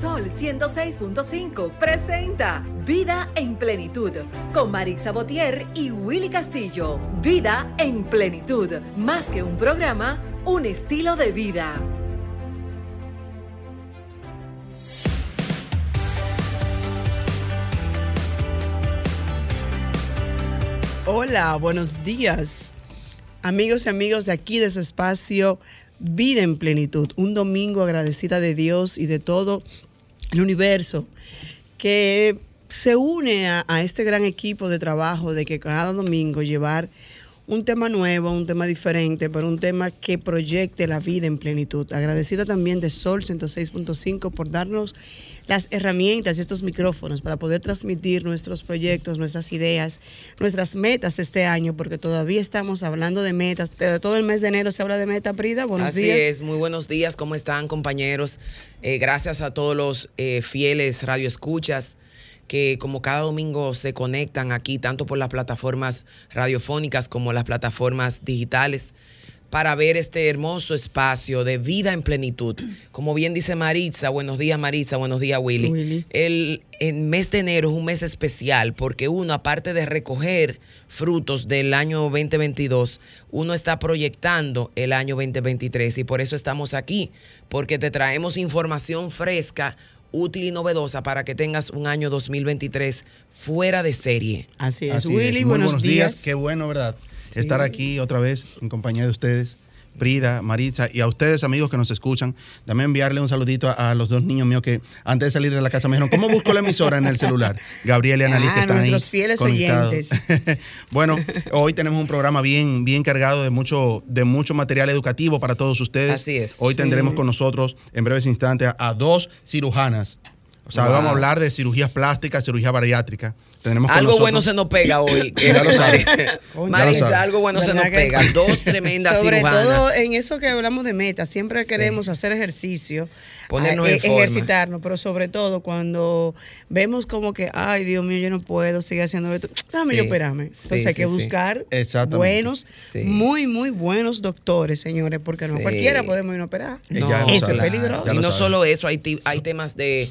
Sol 106.5 presenta Vida en Plenitud con Marisa Botier y Willy Castillo. Vida en Plenitud, más que un programa, un estilo de vida. Hola, buenos días. Amigos y amigos de aquí de su espacio Vida en Plenitud. Un domingo agradecida de Dios y de todo el universo que se une a, este gran equipo de trabajo de que cada domingo llevar un tema nuevo, un tema diferente, pero un tema que proyecte la vida en plenitud. Agradecida también de Sol 106.5 por darnos las herramientas y estos micrófonos para poder transmitir nuestros proyectos, nuestras ideas, nuestras metas este año, porque todavía estamos hablando de metas. Todo el mes de enero se habla de meta, Prida. Buenos Así días. es, muy buenos días, ¿cómo están compañeros? Eh, gracias a todos los eh, fieles radioescuchas que como cada domingo se conectan aquí, tanto por las plataformas radiofónicas como las plataformas digitales, para ver este hermoso espacio de vida en plenitud. Como bien dice Maritza, buenos días Maritza, buenos días Willy. Willy. El, el mes de enero es un mes especial porque uno, aparte de recoger frutos del año 2022, uno está proyectando el año 2023 y por eso estamos aquí, porque te traemos información fresca útil y novedosa para que tengas un año 2023 fuera de serie. Así es, Así Willy, es. Muy buenos, días. Qué bueno, ¿verdad? Estar aquí otra vez en compañía de ustedes, Brida, Maritza, y a ustedes, amigos que nos escuchan. Dame enviarle un saludito a, a los dos niños míos que antes de salir de la casa me dijeron, ¿cómo busco la emisora en el celular? Gabriel y Annalise, Ah, que están ahí nuestros fieles conectados. oyentes. bueno, hoy tenemos un programa bien, bien cargado de mucho, de mucho material educativo para todos ustedes. Así es. Hoy Sí. tendremos con nosotros en breves instantes a, a dos cirujanas. O sea, hoy vamos a hablar de cirugías plásticas, cirugía bariátrica. Tenemos Algo nosotros- bueno se nos pega hoy. que- Ya lo sabe. Coño. Marisa, Ya lo sabe. algo bueno se ¿Verdad nos que pega. Dos tremendas Sobre cirujanas. todo en eso que hablamos de metas, siempre queremos hacer ejercicio, Ponernos a- en e- forma. ejercitarnos, pero sobre todo cuando vemos como que, ay Dios mío, yo no puedo seguir haciendo esto, déjame Sí, yo operarme. Entonces sí, hay que sí, buscar buenos, Sí. muy, muy buenos doctores, señores, porque no cualquiera podemos ir a operar. Eso es peligroso. Y no sabe. solo eso, hay, hay temas de,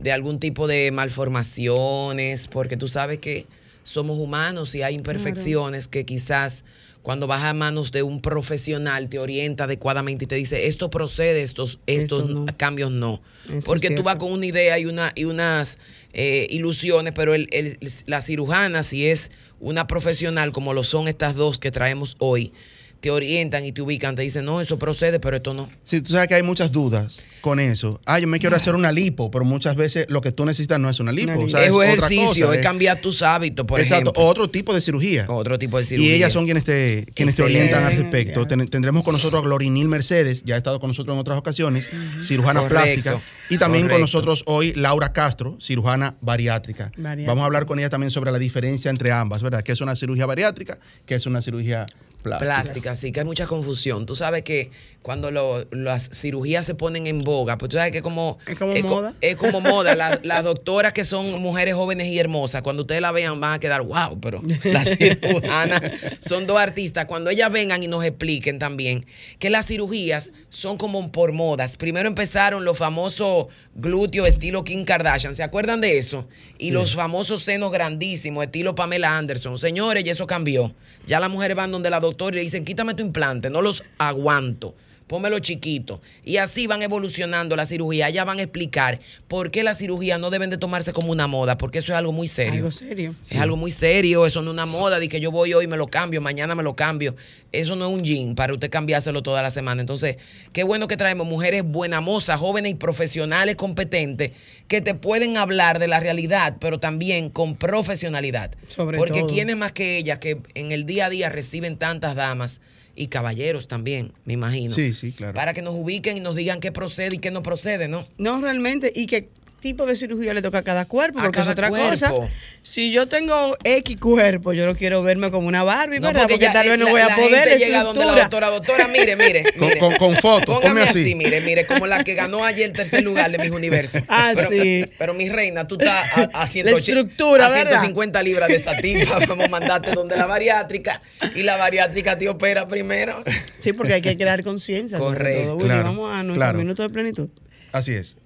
de algún tipo de malformaciones, porque tú sabes que somos humanos y hay imperfecciones que quizás cuando vas a manos de un profesional te orienta adecuadamente y te dice esto procede, estos, estos Esto no. cambios no. Eso porque tú vas con una idea y, una, y unas eh, ilusiones, pero el, el- la cirujana, si es una profesional como lo son estas dos que traemos hoy, te orientan y te ubican, te dicen, no, eso procede, pero esto no. Sí, tú sabes que hay muchas dudas con eso. Ah, yo me quiero hacer una lipo, pero muchas veces lo que tú necesitas no es una lipo. O sea, es es otra ejercicio, cosa. es cambiar tus hábitos, por Exacto, ejemplo. otro tipo de cirugía. Otro tipo de cirugía. Y ellas son quienes te, quienes te orientan al respecto. Ten- tendremos con nosotros a Glorinil Mercedes, ya ha estado con nosotros en otras ocasiones, cirujana Correcto, plástica. Y también con nosotros hoy Laura Castro, cirujana bariátrica. Bariátrica. Vamos a hablar con ella también sobre la diferencia entre ambas, ¿verdad? ¿Qué es una cirugía bariátrica? ¿Qué es una cirugía plástica? plástica, sí, que hay mucha confusión. Tú sabes que cuando lo- las cirugías se ponen en boga, pues tú sabes que como... Es como co- moda. Es como moda. La- Las doctoras que son mujeres jóvenes y hermosas, cuando ustedes la vean van a quedar, wow, pero las cirujanas son dos artistas. Cuando ellas vengan y nos expliquen también que las cirugías son como por modas. Primero empezaron los famosos glúteos estilo Kim Kardashian, ¿se acuerdan de eso? Y los famosos senos grandísimos, estilo Pamela Anderson. Señores, y eso cambió. Ya las mujeres van donde la doctora y le dicen, quítame tu implante, no los aguanto. Pónmelo chiquito. Y así van evolucionando la cirugía. Ellas van a explicar por qué la cirugía no deben de tomarse como una moda, porque eso es algo muy serio. Algo serio. Es algo muy serio, eso no es una moda de que yo voy hoy y me lo cambio, mañana me lo cambio. Eso no es un jean para usted cambiárselo toda la semana. Entonces, qué bueno que traemos mujeres buenamosas, jóvenes y profesionales competentes que te pueden hablar de la realidad, pero también con profesionalidad. Sobre Porque todo. quién es más que ellas que en el día a día reciben tantas damas y caballeros también, me imagino. Sí, sí, claro. Para que nos ubiquen y nos digan qué procede y qué no procede, ¿no? No, realmente, y qué tipo de cirugía le toca a cada cuerpo, A porque cada es otra cuerpo. cosa. Si yo tengo X cuerpo, yo no quiero verme como una Barbie, ¿verdad? Porque, ya, tal vez no la- voy a la poder. gente llega donde la doctora, doctora, mire, mire. Con- mire. con- con foto, Póngame ponme así. así. mire, mire, como la que ganó ayer el tercer lugar de mis universos. Ah, pero, sí. Pero mi reina, tú estás a, a, 180 estructura, a ¿verdad? 150 libras de esta tipa. Vamos a mandarte donde la bariátrica y la bariátrica te opera primero. Sí, porque hay que crear conciencia. sobre Correcto. todo. Willy, Claro, vamos a nuestro claro. minuto de plenitud. Así es.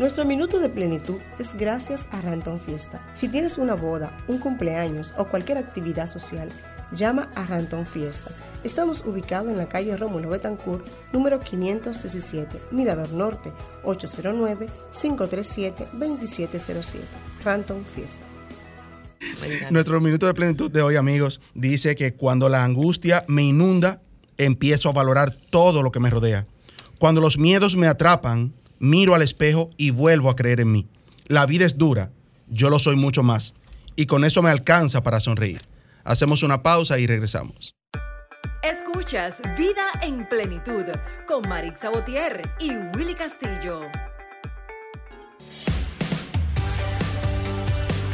Nuestro minuto de plenitud es gracias a Ranton Fiesta. Si tienes una boda, un cumpleaños o cualquier actividad social, llama a Ranton Fiesta. Estamos ubicados en la calle Rómulo Betancourt, número 517, Mirador Norte, 809-537-2707. Ranton Fiesta. Nuestro minuto de plenitud de hoy, amigos, dice que cuando la angustia me inunda, empiezo a valorar todo lo que me rodea. Cuando los miedos me atrapan, miro al espejo y vuelvo a creer en mí. La vida es dura, yo lo soy mucho más. Y con eso me alcanza para sonreír. Hacemos una pausa y regresamos. Escuchas Vida en Plenitud con Marix Sabotier y Willy Castillo.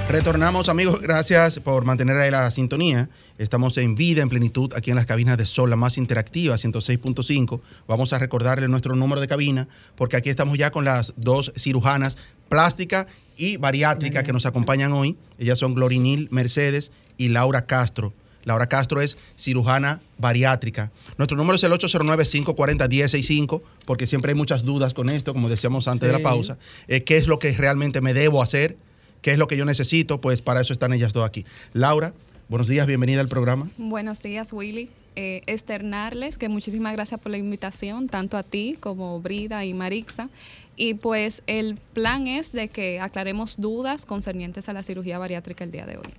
Retornamos amigos, gracias por mantener ahí la sintonía. Estamos en vida, en plenitud, aquí en las cabinas de Sol, la más interactiva, 106.5. Vamos a recordarle nuestro número de cabina, porque aquí estamos ya con las dos cirujanas plástica y bariátrica que nos acompañan hoy. Ellas son Glorinil Mercedes y Laura Castro. Laura Castro es cirujana bariátrica. Nuestro número es el 809-540-1065, porque siempre hay muchas dudas con esto, como decíamos antes de la pausa. Eh, ¿Qué es lo que realmente me debo hacer? ¿Qué es lo que yo necesito? Pues para eso están ellas dos aquí. Laura, buenos días, bienvenida al programa. Buenos días, Willy. Eh, externarles que muchísimas gracias por la invitación, tanto a ti como Brida y Marixa. Y pues el plan es de que aclaremos dudas concernientes a la cirugía bariátrica el día de hoy.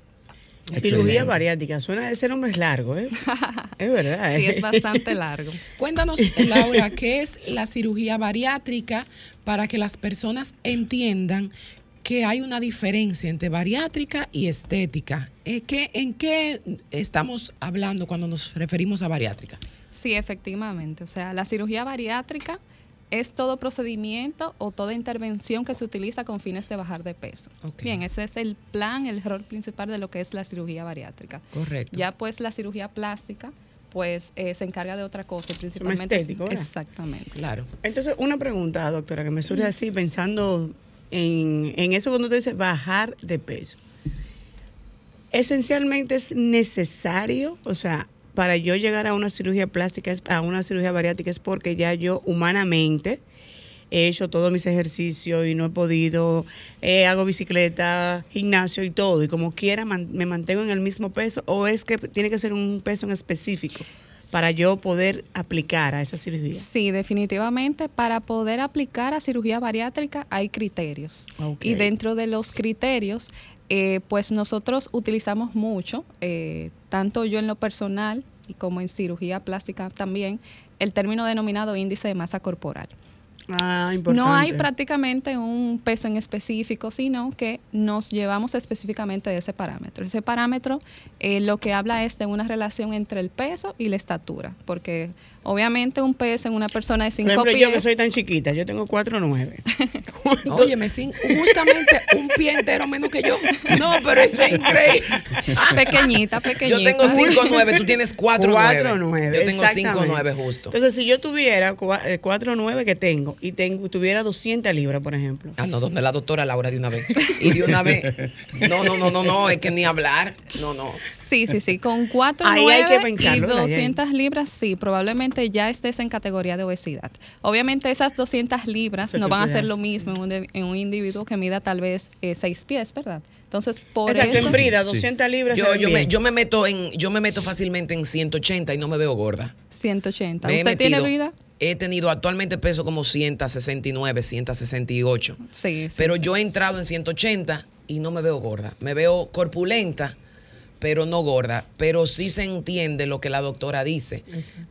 Cirugía bariátrica, suena, ese nombre es largo, ¿eh? es verdad. Sí, ¿eh? es bastante largo. Cuéntanos, Laura, ¿qué es la cirugía bariátrica para que las personas entiendan que hay una diferencia entre bariátrica y estética? Eh, ¿qué- ¿En qué estamos hablando cuando nos referimos a bariátrica? Sí, efectivamente. O sea, la cirugía bariátrica es todo procedimiento o toda intervención que se utiliza con fines de bajar de peso. Bien, ese es el plan, el rol principal de lo que es la cirugía bariátrica. Correcto. Ya pues la cirugía plástica pues eh, se encarga de otra cosa, principalmente. estético, ¿verdad? Exactamente. Claro. Entonces, una pregunta, doctora, que me surge así pensando en, en eso cuando usted dice bajar de peso. Esencialmente es necesario, o sea, para yo llegar a una cirugía plástica, a una cirugía bariátrica, es porque ya yo humanamente he hecho todos mis ejercicios y no he podido, eh, hago bicicleta, gimnasio y todo, y como quiera me mantengo en el mismo peso, o es que tiene que ser un peso en específico para yo poder aplicar a esa cirugía. Sí, definitivamente para poder aplicar a cirugía bariátrica hay criterios. Y dentro de los criterios, eh, pues nosotros utilizamos mucho, eh, tanto yo en lo personal y como en cirugía plástica también, el término denominado índice de masa corporal. Ah, importante. No hay prácticamente un peso en específico, sino que nos llevamos específicamente de ese parámetro. Ese parámetro eh, lo que habla es de una relación entre el peso y la estatura, porque obviamente un peso en una persona de Por 5 ejemplo, pies... yo que soy tan chiquita, yo tengo 4'9". Óyeme, sin- justamente un pie entero menos que yo. No, pero esto es increíble. Pequeñita, pequeñita. Yo tengo 5'9", tú tienes 4'9". 4'9", Yo tengo exactamente. 5'9", justo. Entonces, si yo tuviera cua- eh, 4'9 que tengo y tengo, tuviera 200 libras, por ejemplo. Ah, no, donde la doctora Laura de una vez. Y de una vez. No, no, no, no, no, es que ni hablar. No, no. Sí, sí, sí, con 4, Ahí hay que 9 y pensarlo, ¿verdad? 200 libras, sí, probablemente ya estés en categoría de obesidad. Obviamente esas 200 libras no van a ser lo mismo en, un, de- en un individuo que mida tal vez 6 pies, ¿verdad? Entonces, por Exacto, eso... en brida, 200 libras. Yo, me, yo me meto en, yo me meto fácilmente en 180 y no me veo gorda. 180. Me he ¿Usted tiene metido- brida? He tenido actualmente peso como 169, 168. Sí, sí. Pero sí. yo he entrado en 180 y no me veo gorda. Me veo corpulenta, pero no gorda. Pero sí se entiende lo que la doctora dice.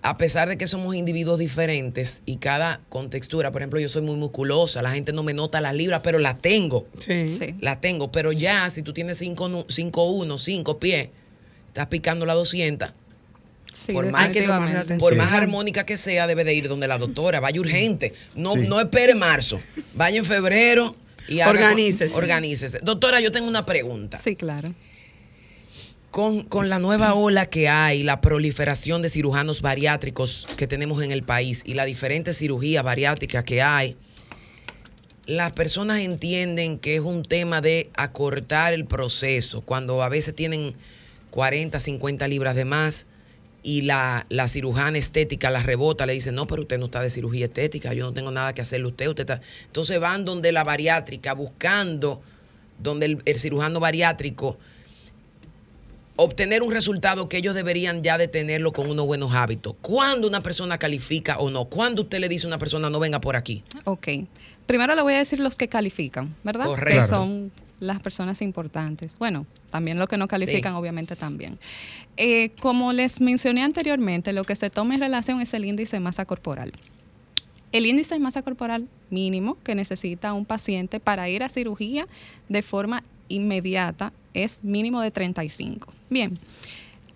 A pesar de que somos individuos diferentes y cada contextura, por ejemplo, yo soy muy musculosa, la gente no me nota las libras, pero la tengo. Sí. Sí. La tengo. Pero ya, si tú tienes 5'1, 5 pies, estás picando la 200. Sí, por más que. Por más armónica que sea, debe de ir donde la doctora. Vaya urgente. No, Sí. no espere marzo. Vaya en febrero y haga- Organícese. Organícese. Doctora, yo tengo una pregunta. Sí, claro. Con, con la nueva ola que hay, la proliferación de cirujanos bariátricos que tenemos en el país y la diferente cirugía bariátrica que hay, las personas entienden que es un tema de acortar el proceso cuando a veces tienen 40, 50 libras de más y la, la cirujana estética la rebota, le dice, no, pero usted no está de cirugía estética, yo no tengo nada que hacerle a usted, usted está... Entonces van donde la bariátrica buscando, donde el cirujano bariátrico obtener un resultado que ellos deberían ya de tenerlo con unos buenos hábitos. ¿Cuándo una persona califica o no? ¿Cuándo usted le dice a una persona no venga por aquí? Ok. Primero le voy a decir los que califican, ¿verdad? Correcto. Que son las personas importantes. Bueno, también los que no califican, Sí. obviamente también. Eh, como les mencioné anteriormente, lo que se toma en relación es el índice de masa corporal. El índice de masa corporal mínimo que necesita un paciente para ir a cirugía de forma inmediata es mínimo de 35. Bien,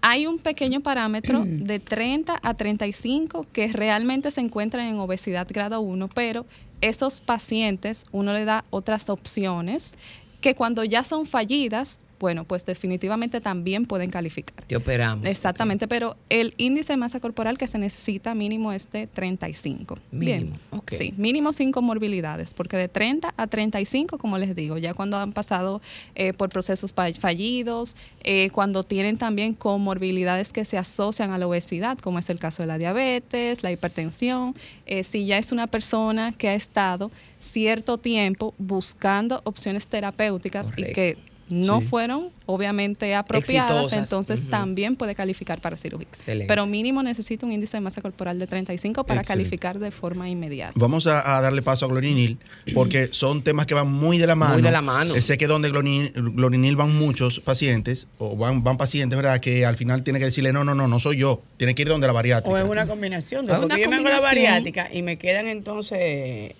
hay un pequeño parámetro de 30 a 35 que realmente se encuentran en obesidad grado 1, pero esos pacientes uno le da otras opciones que cuando ya son fallidas, bueno, pues definitivamente también pueden calificar. Te operamos. Exactamente, pero el índice de masa corporal que se necesita mínimo es de 35. Mínimo, Bien, sí, mínimo sin comorbilidades, porque de 30 a 35, como les digo, ya cuando han pasado eh, por procesos fa- fallidos, eh, cuando tienen también comorbilidades que se asocian a la obesidad, como es el caso de la diabetes, la hipertensión, eh, si ya es una persona que ha estado cierto tiempo buscando opciones terapéuticas y que no Sí. fueron obviamente apropiadas, Exitosas. entonces también puede calificar para cirugía. Excelente. Pero mínimo necesita un índice de masa corporal de 35 para Excelente. calificar de forma inmediata. Vamos a, a darle paso a Glorinil porque son temas que van muy de la mano. Muy de la mano. Sé que donde Glorinil, Glorinil van muchos pacientes o van, van pacientes, ¿verdad? Que al final tiene que decirle, no, no, no, no soy yo. Tiene que ir donde la bariátrica. O es una combinación. de- Es Porque una yo me hago la bariátrica y me quedan entonces.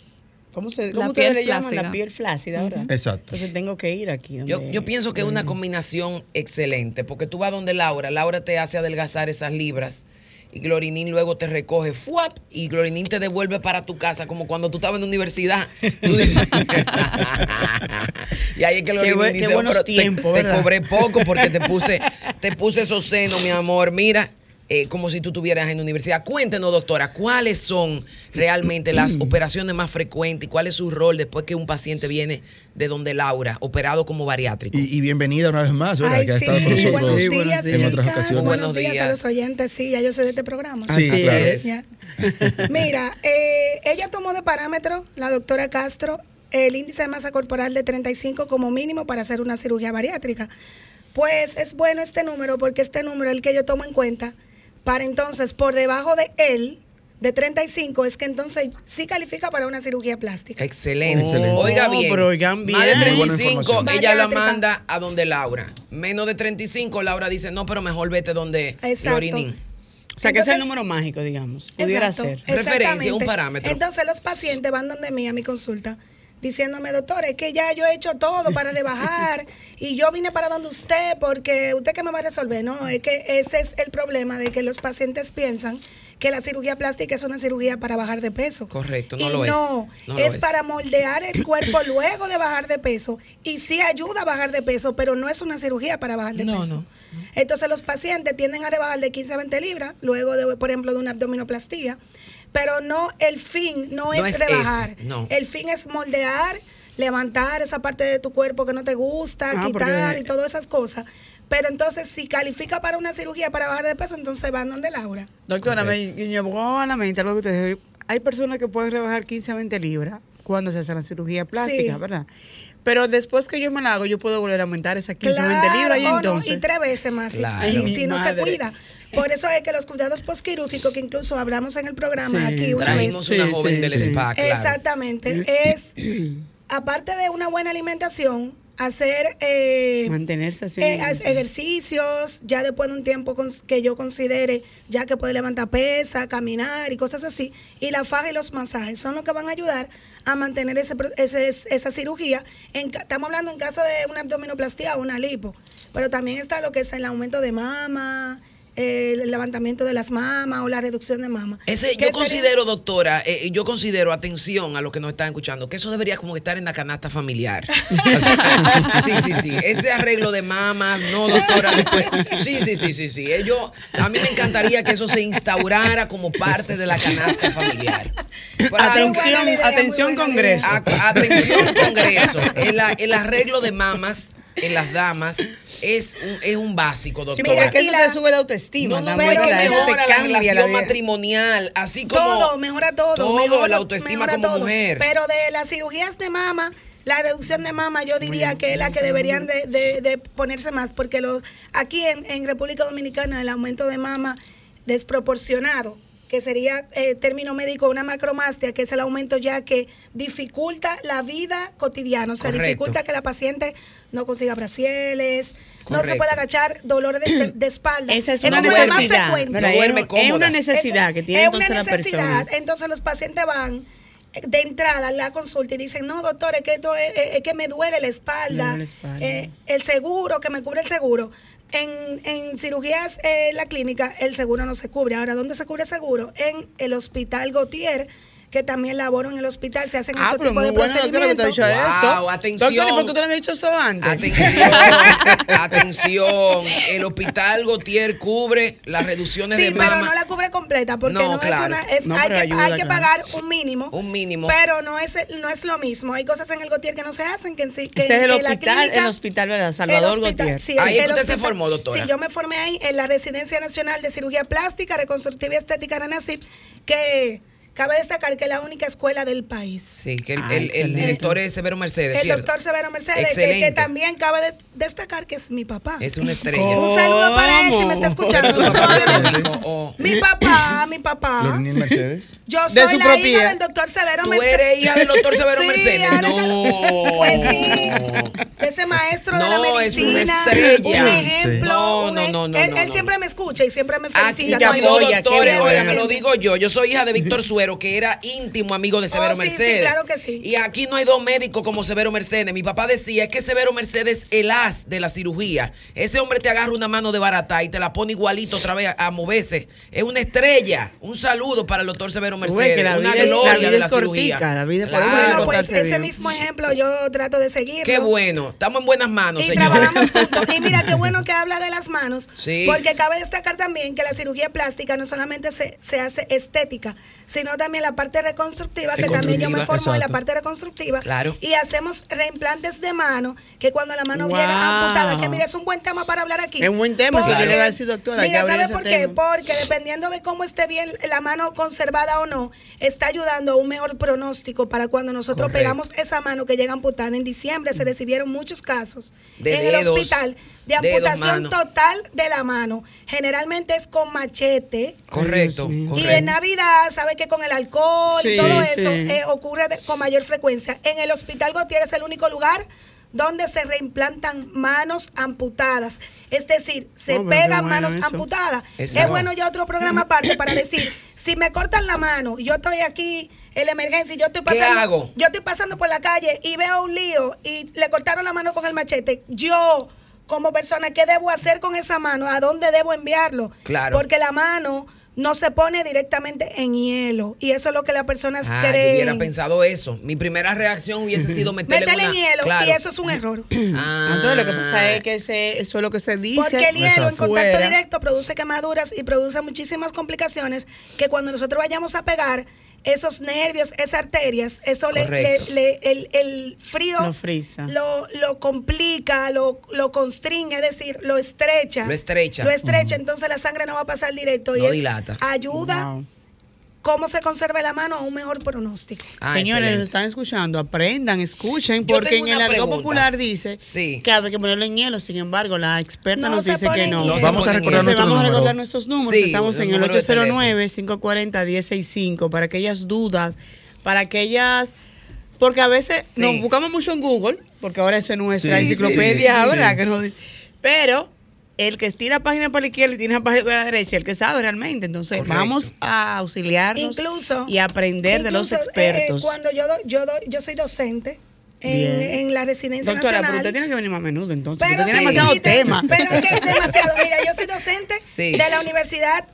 ¿Cómo, se, La cómo ustedes piel le llaman? La piel flácida, ¿verdad? Exacto. Entonces tengo que ir aquí. Yo, donde- yo pienso que es una combinación excelente, porque tú vas donde Laura, Laura te hace adelgazar esas libras y Glorinín luego te recoge, ¡fuap! y Glorinín te devuelve para tu casa, como cuando tú estabas en la universidad. Tú dices- y ahí es que Glorinín buen- qué dice, "Oh, buenos te- tiempos, te, ¿verdad?" cobré poco porque te puse, te puse esos senos, mi amor, mira. Eh, como si tú estuvieras en la universidad. Cuéntenos, doctora, ¿cuáles son realmente las operaciones más frecuentes y cuál es su rol después que un paciente viene de donde Laura, operado como bariátrico? Y, y bienvenida una vez más, ¿verdad? Ay, que ha sí, estado con nosotros buenos Sí, días, buenos días. en otras ocasiones. Buenos días, días. a los oyentes. Sí, ya yo soy de este programa. Así Así claro. es. Mira, eh, ella tomó de parámetro, la doctora Castro, el índice de masa corporal de 35 como mínimo para hacer una cirugía bariátrica. Pues es bueno este número porque este número es el que yo tomo en cuenta para entonces, por debajo de él, de 35, es que entonces sí califica para una cirugía plástica. Excelente. Excelente. Oiga Oh, bien. pero oigan Más de bien. Muy buena 35, información. ella la manda a donde Laura. Menos de 35, Laura dice, no, pero mejor vete donde. Glorinín. O sea, que es el número mágico, digamos. Pudiera Exacto, ser. Referencia, un parámetro. Entonces los pacientes van donde mí a mi consulta diciéndome, doctor, es que ya yo he hecho todo para rebajar y yo vine para donde usted porque usted que me va a resolver. No, es que ese es el problema de que los pacientes piensan que la cirugía plástica es una cirugía para bajar de peso. Correcto, no y lo es. no, No lo es, es. para moldear el cuerpo luego de bajar de peso y sí ayuda a bajar de peso, pero no es una cirugía para bajar de No, peso. no. Entonces los pacientes tienden a rebajar de 15 a 20 libras, luego de, por ejemplo, de una abdominoplastía, pero no, el fin no, No es, es rebajar. no. El fin es moldear, levantar esa parte de tu cuerpo que no te gusta, Ah, quitar porque- y todas esas cosas. Pero entonces, si califica para una cirugía para bajar de peso, entonces van donde Laura. Doctora, me, me llegó a la mente algo que usted dijo. Hay personas que pueden rebajar 15 a 20 libras cuando se hace la cirugía plástica, Sí. ¿verdad? Pero después que yo me la hago, yo puedo volver a aumentar esas 15 a 20 Claro, libras y no, entonces. y tres veces más si- Claro. si, no se cuida. Por eso es que los cuidados postquirúrgicos, que incluso hablamos en el programa Sí, aquí una vez. Sí, una joven sí, del sí. spa, claro. Exactamente. Es, aparte de una buena alimentación, hacer eh, Mantenerse así. eh, ejercicios, ya después de un tiempo que yo considere ya que puede levantar pesa, caminar y cosas así, y la faja y los masajes son los que van a ayudar a mantener ese, pro- ese- esa cirugía. En ca- estamos hablando en caso de una abdominoplastía o una lipo, pero también está lo que es el aumento de mama, el levantamiento de las mamas o la reducción de mama. Ese, yo sería- considero, doctora, eh, yo considero, atención a los que nos están escuchando, que eso debería como estar en la canasta familiar. Sí, sí, sí. Ese arreglo de mamas, no, doctora. después- sí, sí, sí, sí, sí. Eh, Yo, a mí me encantaría que eso se instaurara como parte de la canasta familiar. Pero, Atención, idea, atención Congreso. a- atención, Congreso. El arreglo de mamas en las damas es un, es un básico, Sí, doctora. porque es que eso la- te sube la autoestima. no, no, pero ¿verdad? Eso te mejora la cambia la relación vida. matrimonial, así como todo, mejora todo. todo, mejora, la autoestima mejora como todo. mujer. Pero de las cirugías de mama, la reducción de mama, yo diría que es la que deberían de, de- de ponerse más, porque los aquí en, en República Dominicana el aumento de mama desproporcionado que sería eh, término médico una macromastia, que es el aumento ya que dificulta la vida cotidiana, o sea, Correcto. dificulta que la paciente no consiga bracieles, no se puede agachar, dolor de, de espalda. Esa es El una más necesidad. frecuente. ¿verdad? No es, es una necesidad que tiene es entonces una la persona. necesidad. Entonces los pacientes van eh, de entrada a la consulta y dicen, no, doctor, es que, esto es, es- es que me duele la espalda, Me duele la espalda. eh, el seguro, que me cubre el seguro. En, en cirugías eh, en la clínica, el seguro no se cubre. Ahora, ¿dónde se cubre seguro? En el Hospital Gautier, que también laboro en el hospital, se hacen Ah, este pero tipo muy de bueno, doctora, que te ha dicho procedimientos. eso. Atención. Doctor, ¿y por qué tú no me has dicho eso antes? Atención, atención. El hospital Gautier cubre las reducciones Sí, de pero mama. no la cubre completa porque No, no, claro. es una es, No, hay, pero que, ayuda, hay que claro. pagar un mínimo. Un mínimo. Pero no es no es lo mismo. Hay cosas en el Gautier que no se hacen que en sí que Ese es el hospital, clínica- el hospital, ¿verdad? Salvador el hospital, Gautier. sí, Ahí es el usted se formó, doctora. Sí, yo me formé ahí en la Residencia Nacional de Cirugía Plástica, Reconstructiva y Estética de NACIP, que cabe destacar que es la única escuela del país. Sí, que el, Ah, el- el excelente. director es Severo Mercedes, El ¿cierto? doctor Severo Mercedes, que, que también cabe de- destacar que es mi papá. Es una estrella. Un saludo para él si me está escuchando. Tu papá doctor. biológico, o- Mi papá, mi papá. Mercedes. Yo De soy su la hija del doctor Severo ¿Tú Mercedes. eres hija del doctor Severo Sí, Mercedes? No. Pues sí. Ese maestro de la No, es una medicina. estrella. Un ejemplo. No, un no, no, no, Él, no, él no. siempre me escucha y siempre me Aquí felicita. no hay dos doctores, bueno. oiga, me lo digo yo. Yo soy hija de Víctor Suero, que era íntimo amigo de Severo Oh, sí, sí, Mercedes. claro que sí. Y aquí no hay dos médicos como Severo Mercedes. Mi papá decía es que Severo Mercedes es el as de la cirugía. Ese hombre te agarra una mano de barata y te la pone igualito otra vez a, a moverse. Es una estrella. Un saludo para el doctor Severo Mercedes. la una vida es- la gloria vida de es la cirugía. cortica, la vida es Claro. que Bueno, pues ese bien. mismo ejemplo yo trato de seguirlo. Qué bueno. Estamos en buenas manos, Y señor. trabajamos juntos. Y mira qué bueno que habla de las manos. Sí. Porque cabe destacar también que la cirugía plástica no solamente se, se hace estética, sino también la parte reconstructiva, que también yo me formo en la parte reconstructiva. Claro. Y hacemos reimplantes de mano, que cuando la mano Wow. llega amputada, que mira, es un buen tema para hablar aquí. Es un buen tema, eso yo le iba a decir, doctora, que Mira, ¿sabe por qué? tema. Porque dependiendo de cómo esté bien la mano conservada o no, está ayudando a un mejor pronóstico para cuando nosotros Correcto. pegamos esa mano que llega amputada. En diciembre se recibieron muchos casos De en el hospital de amputación total de la mano. Generalmente es con machete. Correcto. Y correcto. en Navidad, sabe que con el alcohol y todo sí. eso eh, ocurre de- con mayor frecuencia. En el Hospital Gautier es el único lugar donde se reimplantan manos amputadas. Es decir, se Oh, qué pegan bueno manos eso. amputadas. Exacto. Es bueno ya otro programa aparte para decir, si me cortan la mano, yo estoy aquí en la emergencia y yo estoy ¿Qué pasando, hago? yo estoy pasando por la calle y veo un lío y le cortaron la mano con el machete, yo como persona, ¿qué debo hacer con esa mano? ¿A dónde debo enviarlo? Claro. Porque la mano no se pone directamente en hielo y eso es lo que las personas Ah, yo creen. hubiera pensado eso. Mi primera reacción hubiese sido meterle, Métele en una- hielo Claro. y eso es un error. Ah. Entonces lo que pasa es que ese- eso es lo que se dice. Porque el hielo en contacto directo produce quemaduras y produce muchísimas complicaciones que cuando nosotros vayamos a pegar esos nervios, esas arterias, eso le, le- le- el, el frío Lo frisa. lo, lo complica, lo, lo constringe, es decir, lo estrecha. Lo estrecha. Lo estrecha, entonces la sangre no va a pasar directo. y No es- dilata. ayuda Wow. Cómo se conserva la mano a un mejor pronóstico. Ah, Señores, excelente. nos están escuchando, aprendan, escuchen, Yo porque en el argot popular dice Sí. que hay que ponerlo en hielo. Sin embargo, la experta No nos dice que no. hielo. Vamos a recordar Entonces, vamos a número. recordar nuestros números. Sí, Estamos el en el número de 809-540-1065 para aquellas dudas, para aquellas... Porque a veces Sí. nos buscamos mucho en Google, porque ahora eso es nuestra enciclopedia, sí, sí, ¿verdad? sí. Que nos dice- Pero el que estira página para la izquierda y tiene página para la derecha, el que sabe realmente. Entonces, Correcto. vamos a auxiliarnos Incluso y aprender de los incluso, expertos. eh, cuando yo do- yo doy- yo soy docente en, en la residencia Doctora, pero nacional. usted tiene que venir más a menudo entonces, Pero porque tiene sí, demasiado sí, te- tema. Pero es que es demasiado. Mira, yo soy docente Sí. de la Universidad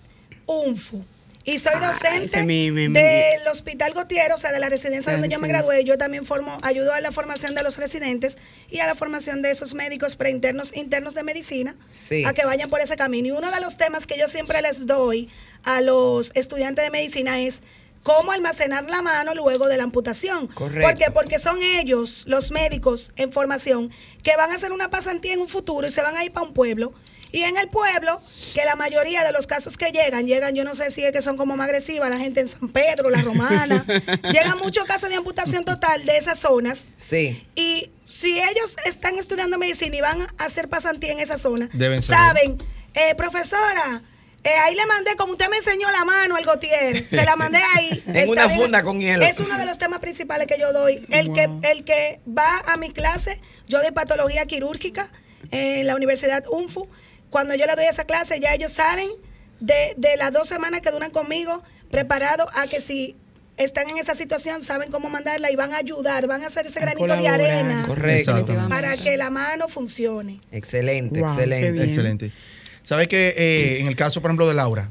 UNFU. Y soy Ah, docente ese mi- mi- del Hospital Gautier, o sea, de la residencia donde yo me gradué. Yo también formo, ayudo a la formación de los residentes y a la formación de esos médicos preinternos internos de medicina Sí. a que vayan por ese camino. Y uno de los temas que yo siempre les doy a los estudiantes de medicina es cómo almacenar la mano luego de la amputación. Correcto. ¿Por qué? Porque son ellos, los médicos en formación, que van a hacer una pasantía en un futuro y se van a ir para un pueblo. Y en el pueblo, que la mayoría de los casos que llegan, llegan, yo no sé si es que son como más agresivas, la gente en San Pedro, la Romana, llegan muchos casos de amputación total de esas zonas. Sí. Y si ellos están estudiando medicina y van a hacer pasantía en esa zona, Deben saber. saben, eh, profesora, eh, ahí le mandé, como usted me enseñó la mano al Gautier, se la mandé ahí. En una funda con hielo. Es uno de los temas principales que yo doy. El, que, el que va a mi clase, yo doy patología quirúrgica en la Universidad UNFU. Cuando yo le doy esa clase, ya ellos salen de, de las dos semanas que duran conmigo, preparados a que si están en esa situación, saben cómo mandarla y van a ayudar, van a hacer ese granito de arena Correcto. Para que la mano funcione. Excelente, Wow, excelente. Excelente. ¿Sabes que eh, en el caso, por ejemplo, de Laura,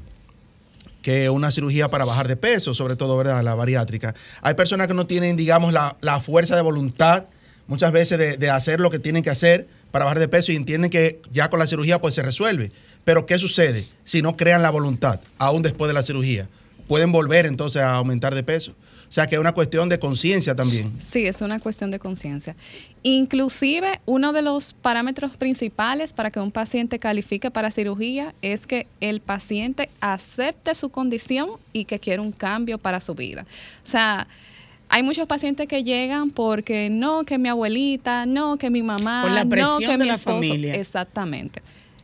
que una cirugía para bajar de peso, sobre todo, ¿verdad? La bariátrica. Hay personas que no tienen, digamos, la, la fuerza de voluntad muchas veces de, de hacer lo que tienen que hacer para bajar de peso y entienden que ya con la cirugía pues se resuelve. Pero ¿qué sucede si no crean la voluntad aún después de la cirugía? Pueden volver entonces a aumentar de peso. O sea que es una cuestión de conciencia también. Sí, es una cuestión de conciencia. Inclusive, uno de los parámetros principales para que un paciente califique para cirugía es que el paciente acepte su condición y que quiera un cambio para su vida. O sea, hay muchos pacientes que llegan porque no, que mi abuelita, no, que mi mamá, Por la no, que de mi la esposo. familia. Exactamente.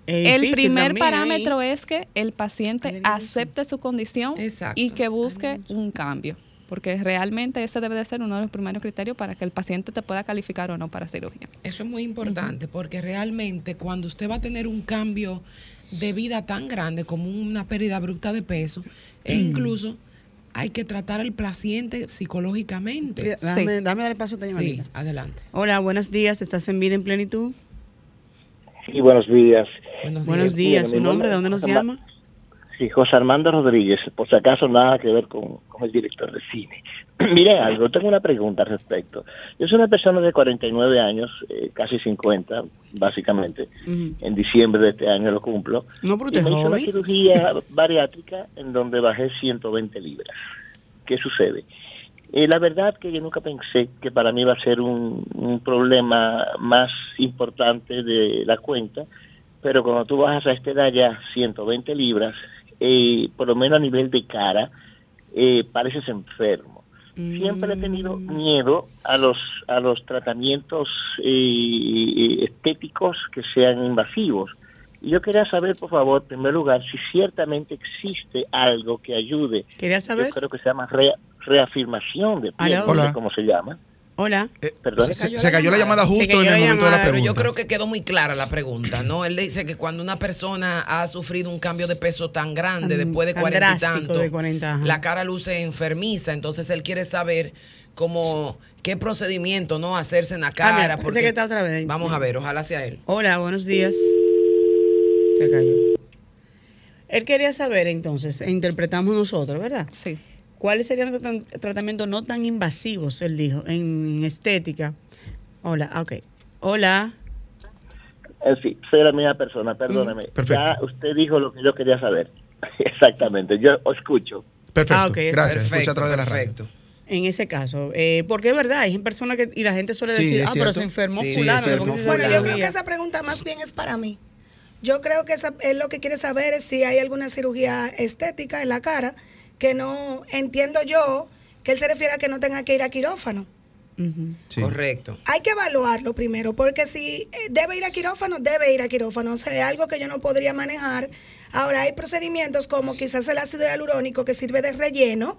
Es El primer ahí. parámetro es que el paciente acepte su condición Exacto. y que busque un cambio, porque realmente ese debe de ser uno de los primeros criterios para que el paciente te pueda calificar o no para cirugía. Eso es muy importante porque realmente cuando usted va a tener un cambio de vida tan grande como una pérdida abrupta de peso, e incluso hay que tratar al paciente psicológicamente. Dame, Sí. dame el paso a esta Sí, adelante. Hola, buenos días. ¿Estás en vida en plenitud? Sí, buenos días. Buenos Buenos días. días. ¿Su nombre? nombre ¿De dónde nos llama? Sí, José Armando Rodríguez, por si acaso nada que ver con, con el director de cine. Mire algo, tengo una pregunta al respecto. Yo soy una persona de 49 años, eh, casi 50, básicamente. En diciembre de este año lo cumplo. No, pero Y me hice una cirugía bariátrica en donde bajé 120 libras. ¿Qué sucede? Eh, la verdad que yo nunca pensé que para mí iba a ser un, un problema más importante de la cuenta, pero cuando tú bajas a esta edad ya 120 libras, eh, por lo menos a nivel de cara, eh, pareces enfermo. Siempre he tenido miedo a los a los tratamientos eh, estéticos que sean invasivos. Y yo quería saber, por favor, en primer lugar, si ciertamente existe algo que ayude. ¿Quería saber? Yo creo que se llama rea- reafirmación de piel, no sé cómo se llama. Hola. Eh, Perdón. se, se- se cayó la llamada justo en el momento de la llamada, Pero pregunta. yo creo que quedó muy clara la pregunta, ¿no? Él dice que cuando una persona ha sufrido un cambio de peso tan grande, Tan- después de tan 40 y tanto, de 40, ajá. la cara luce enfermiza, entonces él quiere saber cómo, qué procedimiento, ¿no? Hacerse en la Ah, mira, cara. porque- que está otra vez. Vamos a ver, ojalá sea él. Hola, buenos días. Se cayó. Él quería saber entonces, e interpretamos nosotros, ¿verdad? Sí. ¿Cuáles serían los tra- tratamientos no tan invasivos, él dijo, en estética? Hola, ah, ok. Hola. Eh, sí, soy la misma persona, perdóneme. perfecto. Ya usted dijo lo que yo quería saber. Exactamente, yo os escucho. Perfecto. Ah, ok, Gracias. Perfecto, Escucha a través de la radio. En ese caso, eh, porque es verdad, hay personas que, y la gente suele Sí, decir, es ah, pero se enfermó Sí, fulano. es cierto. ¿por qué se Bueno, yo creo que cirugía?" esa pregunta más bien es para mí. Yo creo que esa, él lo que quiere saber es si hay alguna cirugía estética en la cara que no entiendo yo que él se refiere a que no tenga que ir a quirófano. Sí. Correcto. Hay que evaluarlo primero, porque si eh, debe ir a quirófano, debe ir a quirófano. O sea, es algo que yo no podría manejar. Ahora, hay procedimientos como quizás el ácido hialurónico que sirve de relleno,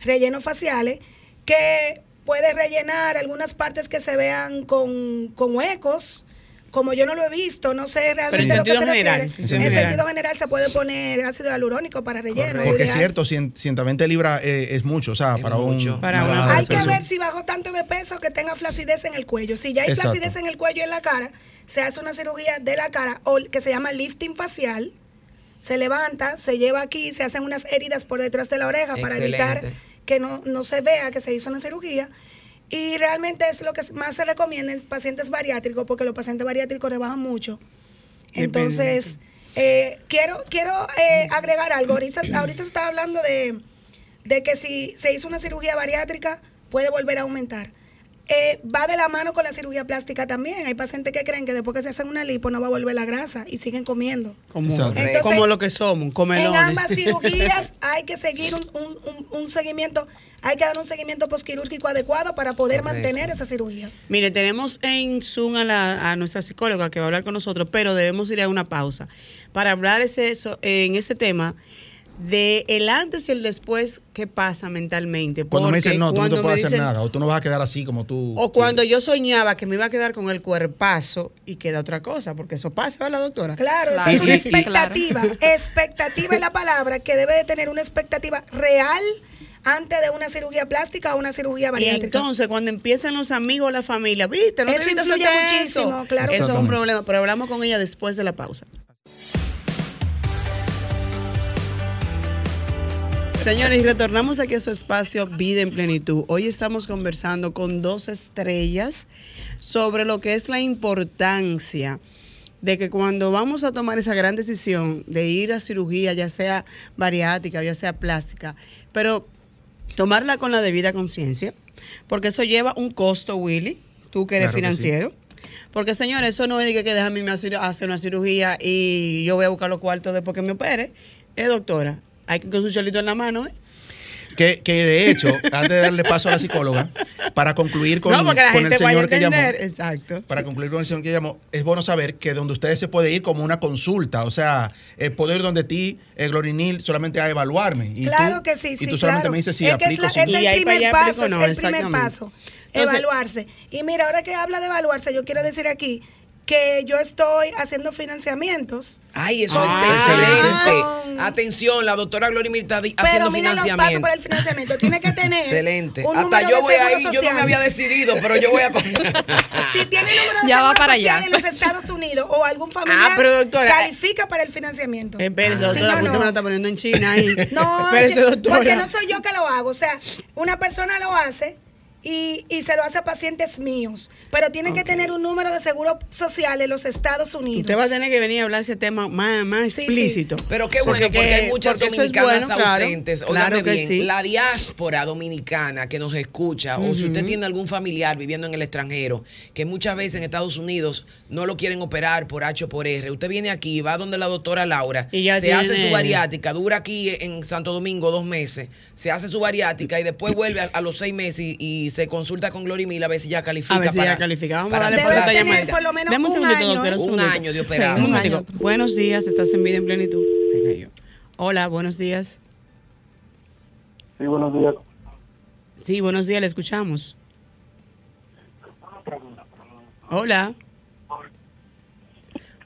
rellenos faciales, que puede rellenar algunas partes que se vean con, con huecos. Como yo no lo he visto, no sé realmente en lo que sentido se general, refiere. en sentido En general. sentido general se puede poner ácido hialurónico para relleno. Porque es cierto, 100 120 libras eh, es mucho, o sea, Es para, un, mucho. Para una una bajada de Hay que ver si bajó tanto de peso que tenga flacidez en el cuello. Si ya hay Exacto. flacidez en el cuello y en la cara, se hace una cirugía de la cara o que se llama lifting facial. Se levanta, se lleva aquí, se hacen unas heridas por detrás de la oreja para evitar que no, no se vea que se hizo una cirugía. Y realmente es lo que más se recomienda en pacientes bariátricos, porque los pacientes bariátricos rebajan mucho. Entonces, eh, quiero, quiero eh, agregar algo. Ahorita, ahorita se está hablando de, de que si se hizo una cirugía bariátrica puede volver a aumentar. Eh, va de la mano con la cirugía plástica también. Hay pacientes que creen que después que se hacen una lipo no va a volver la grasa y siguen comiendo. Como, Exacto. Entonces, como lo que somos, En comelones. ambas cirugías hay que seguir un, un- un- un seguimiento, hay que dar un seguimiento posquirúrgico adecuado para poder Correcto. mantener esa cirugía. Mire, tenemos en Zoom a, la- a nuestra psicóloga que va a hablar con nosotros, pero debemos ir a una pausa para hablar ese, eso, en ese tema de el antes y el después que pasa mentalmente. Cuando me dicen no, tú no te puedes hacer dicen- nada, o tú no vas a quedar así como tú. O cuando yo soñaba que me iba a quedar con el cuerpazo y queda otra cosa, porque eso pasa, ¿verdad, doctora? Claro, Claro. es una Sí, sí, expectativa. Expectativa es la palabra que debe de tener una expectativa real antes de una cirugía plástica o una cirugía Y bariátrica. entonces, cuando empiezan los amigos o la familia, viste, no Eso hacerte muchísimo, eso. claro Eso es un problema, pero hablamos con ella después de la pausa. Señores, retornamos aquí a su espacio Vida en Plenitud. Hoy estamos conversando con dos estrellas sobre lo que es la importancia de que cuando vamos a tomar esa gran decisión de ir a cirugía, ya sea bariátrica, ya sea plástica, pero tomarla con la debida conciencia, porque eso lleva un costo, Willy, tú que eres Claro que sí. financiero. Porque, señores, eso no es de que, que déjame hacer- una cirugía y yo voy a buscar los cuartos después que me opere. Eh, doctora, hay que con su chelito en la mano, ¿eh? Que, que de hecho, antes de darle paso a la psicóloga, para concluir con, no, porque la con el gente vaya a señor que llamó. entender. Exacto. Para concluir con el señor que llamó, es bueno saber que donde ustedes se puede ir como una consulta, o sea, eh, puedo ir donde ti, eh, Glorinil, solamente a evaluarme. Y claro tú- que sí, Y sí, tú solamente claro. me dices si es que aplico es, si la- es. Y el primer paso, aplico, no, es el primer paso, Entonces- evaluarse. Y mira, ahora que habla de evaluarse, yo quiero decir aquí que yo estoy haciendo financiamientos, Ay, eso Ah, está con- excelente. Atención, la doctora Gloria está di- pero haciendo mira los pasos financiamiento. para el financiamiento. Tiene que tener Excelente. un Hasta yo de voy ahí, yo no social. me había decidido, pero yo voy a Si tiene número de Ya va seguro para social allá. en los Estados Unidos o algún familiar Ah, pero, doctora, califica para el financiamiento. Espérese, Ah. doctora, Sí, porque no, usted me no. la está poniendo en China ahí. No, Espérese, yo- doctora. porque no soy yo que lo hago. O sea, una persona lo hace y, y se lo hace a pacientes míos. Pero tiene que tener un número de seguro social en los Estados Unidos. Usted va a tener que venir a hablar ese tema más, más Sí, explícito. Pero qué bueno, porque, hay muchas porque eso es dominicanas bueno, claro. ausentes. Claro que bien, sí. La diáspora dominicana que nos escucha, o si usted tiene algún familiar viviendo en el extranjero, que muchas veces en Estados Unidos no lo quieren operar por H o por R, usted viene aquí, va donde la doctora Laura, Y ya se hace su bariátrica, dura aquí en Santo Domingo dos meses, se hace su bariátrica y después vuelve a, a los seis meses y, y se consulta con Gloria Mil a ver si ya califica. A ver si para- ya califica. Vamos a para darle a esta tener llamadita. por lo menos Deme un un segundito, año, doctora. Un segundito. año de Sí, operar. Un un año. Buenos días, estás en vida en plenitud. Se cayó. Hola, buenos días. Sí, buenos días. Sí, buenos días, le escuchamos. Hola.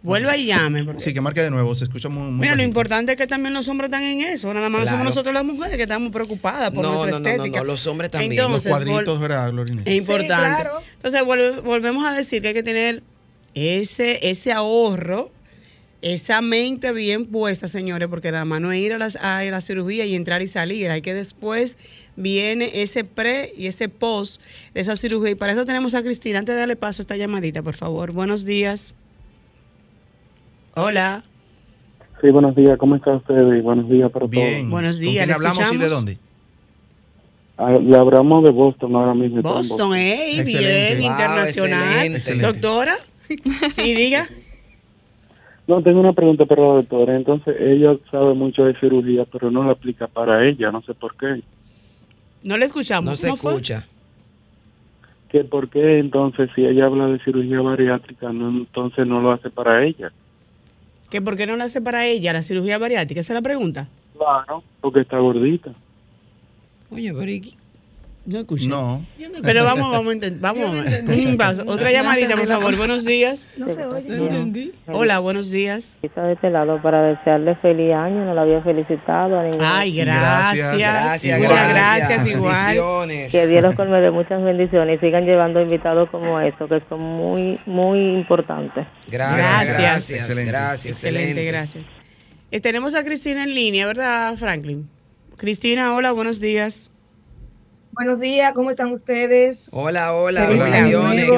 Vuelva y llame. porque- Sí, que marque de nuevo, se escucha muy, muy Mira, lo importante es que también los hombres están en eso. Nada más no somos nosotros las mujeres que estamos preocupadas por No, nuestra no, no, no, estética. no, los hombres también. Los Entonces, cuadritos, vol- ¿verdad, Glorinil? Es importante. claro. Entonces, volve- volvemos a decir que hay que tener ese, ese ahorro, esa mente bien puesta, señores, porque nada más no es ir a, las, a la cirugía y entrar y salir. Hay que después viene ese pre y ese post de esa cirugía. Y para eso tenemos a Cristina. Antes de darle paso a esta llamadita, por favor. Buenos días. Hola. Sí, buenos días. ¿Cómo están ustedes? Buenos días para Bien. Buenos ¿Con días, quién ¿le hablamos y de dónde? todos. Ah, le hablamos de Boston ahora mismo. Boston, eh, Excelente. bien, Wow, internacional. excelente. Doctora, sí, diga. No, tengo una pregunta para la doctora. Entonces, ella sabe mucho de cirugía, pero no la aplica para ella. No sé por qué. No le escuchamos. No se escucha. ¿Que ¿Por qué entonces, si ella habla de cirugía bariátrica, no, entonces no lo hace para ella? ¿Que por qué no la hace para ella la cirugía bariátrica? Esa es la pregunta. Claro. Porque está gordita. Oye, pero. No escuché. No. Pero vamos, vamos a intentar. Vamos. Un paso. Otra llamadita, por favor. Buenos días. No se oye. Hola, buenos días. Quizá de este lado para desearle feliz año, no la había felicitado a ninguna. Ay, gracias. Gracias, Muchas gracias, igual. Bendiciones. Que Dios los colme de muchas bendiciones y sigan llevando invitados como estos, que son muy, muy importantes. Gracias, Gracias. gracias, Excelente. gracias, Excelente, gracias. Eh, tenemos a Cristina en línea, ¿verdad, Franklin? Cristina, hola, buenos días. Buenos días, ¿cómo están ustedes? Hola, hola, bendiciones.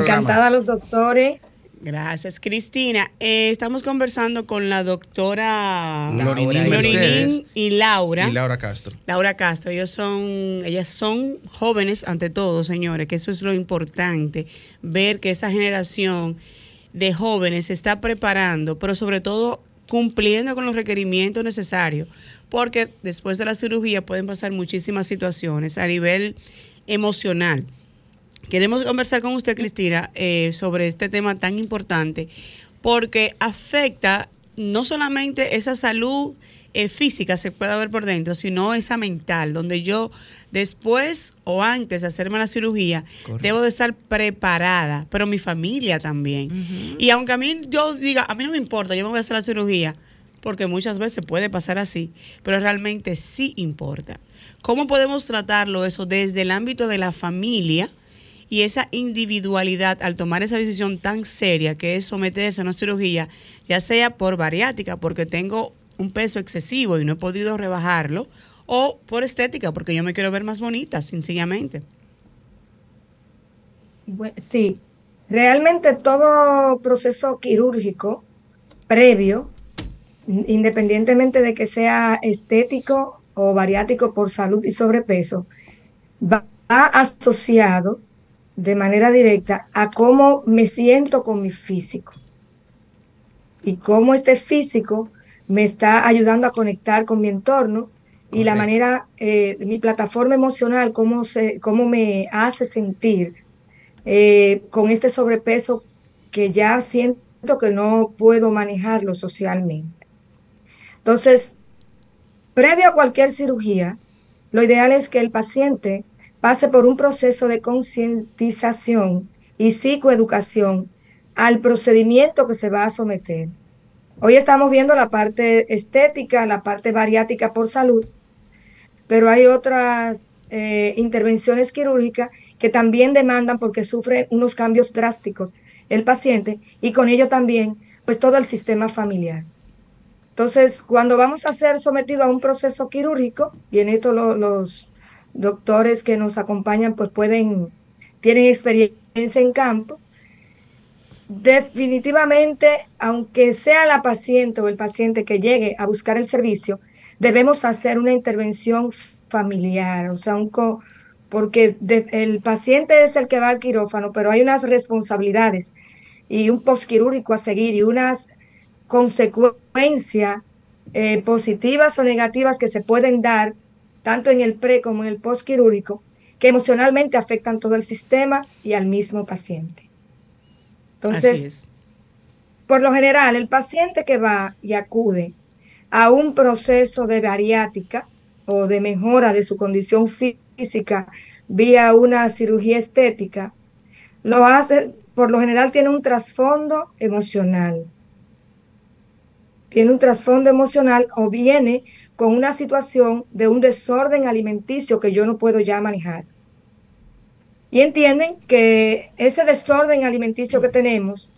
Encantada a los doctores. Gracias, Cristina. Eh, estamos conversando con la doctora Glorinín Mercedes. y Laura. Y Laura Castro. Laura Castro, ellos son, ellas son jóvenes ante todo, señores, que eso es lo importante, ver que esa generación de jóvenes se está preparando, pero sobre todo cumpliendo con los requerimientos necesarios, porque después de la cirugía pueden pasar muchísimas situaciones a nivel emocional. Queremos conversar con usted, Cristina, eh, sobre este tema tan importante, porque afecta no solamente esa salud eh, física se puede ver por dentro, sino esa mental, donde yo después o antes de hacerme la cirugía Correcto. debo de estar preparada, pero mi familia también. Y aunque a mí yo diga, a mí no me importa, yo me voy a hacer la cirugía, porque muchas veces puede pasar así, pero realmente sí importa. ¿Cómo podemos tratarlo eso desde el ámbito de la familia? y esa individualidad al tomar esa decisión tan seria que es someterse a una cirugía, ya sea por bariátrica, porque tengo un peso excesivo y no he podido rebajarlo, o por estética, porque yo me quiero ver más bonita, sencillamente. Sí, realmente todo proceso quirúrgico previo, in- independientemente de que sea estético o bariátrico por salud y sobrepeso, va asociado de manera directa a cómo me siento con mi físico y cómo este físico me está ayudando a conectar con mi entorno y la manera, eh, mi plataforma emocional, cómo, se, cómo me hace sentir eh, con este sobrepeso que ya siento que no puedo manejarlo socialmente. Entonces, previo a cualquier cirugía, lo ideal es que el paciente pase por un proceso de concientización y psicoeducación al procedimiento que se va a someter. Hoy estamos viendo la parte estética, la parte bariátrica por salud, pero hay otras eh, intervenciones quirúrgicas que también demandan porque sufre unos cambios drásticos el paciente y con ello también pues todo el sistema familiar. Entonces, cuando vamos a ser sometidos a un proceso quirúrgico, y en esto lo- los doctores que nos acompañan pues pueden, tienen experiencia en campo, definitivamente, aunque sea la paciente o el paciente que llegue a buscar el servicio, debemos hacer una intervención familiar, o sea, un co- porque el paciente es el que va al quirófano, pero hay unas responsabilidades y un posquirúrgico a seguir y unas consecuencias eh, positivas o negativas que se pueden dar tanto en el pre como en el posquirúrgico, que emocionalmente afectan todo el sistema y al mismo paciente. Entonces, Así es. por lo general, el paciente que va y acude a un proceso de bariátrica o de mejora de su condición física vía una cirugía estética, lo hace, por lo general tiene un trasfondo emocional. Tiene un trasfondo emocional o viene con una situación de un desorden alimenticio que yo no puedo ya manejar. Y entienden que ese desorden alimenticio que tenemos,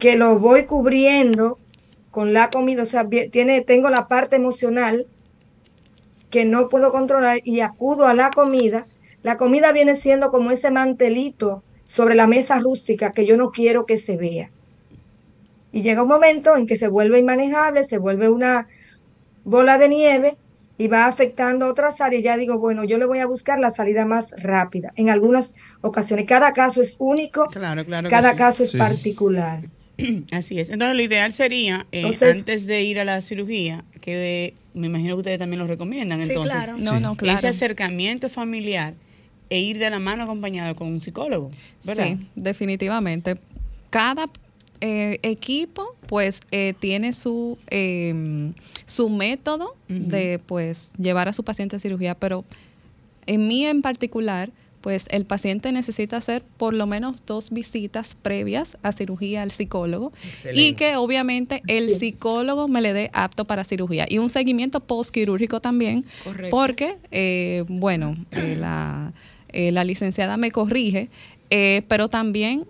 que lo voy cubriendo con la comida, o sea, tiene, tengo la parte emocional que no puedo controlar y acudo a la comida, la comida viene siendo como ese mantelito sobre la mesa rústica que yo no quiero que se vea. Y llega un momento en que se vuelve inmanejable, se vuelve una bola de nieve y va afectando otras áreas. Ya digo, bueno, yo le voy a buscar la salida más rápida. En algunas ocasiones, cada caso es único, Claro, claro. cada sí. caso es particular. Así es. Entonces, lo ideal sería, eh, Entonces- antes de ir a la cirugía, que me imagino que ustedes también lo recomiendan, Sí, entonces, claro. No, no, claro. ese acercamiento familiar e ir de la mano acompañado con un psicólogo, ¿verdad? Sí, definitivamente. Cada eh, equipo, pues, eh, tiene su, eh, su método de, pues, llevar a su paciente a cirugía, pero en mí en particular, pues, el paciente necesita hacer por lo menos dos visitas previas a cirugía al psicólogo. Y que obviamente el psicólogo me le dé apto para cirugía. Y un seguimiento postquirúrgico también, Correcto. porque, eh, bueno, eh, la, la licenciada me corrige, eh, pero también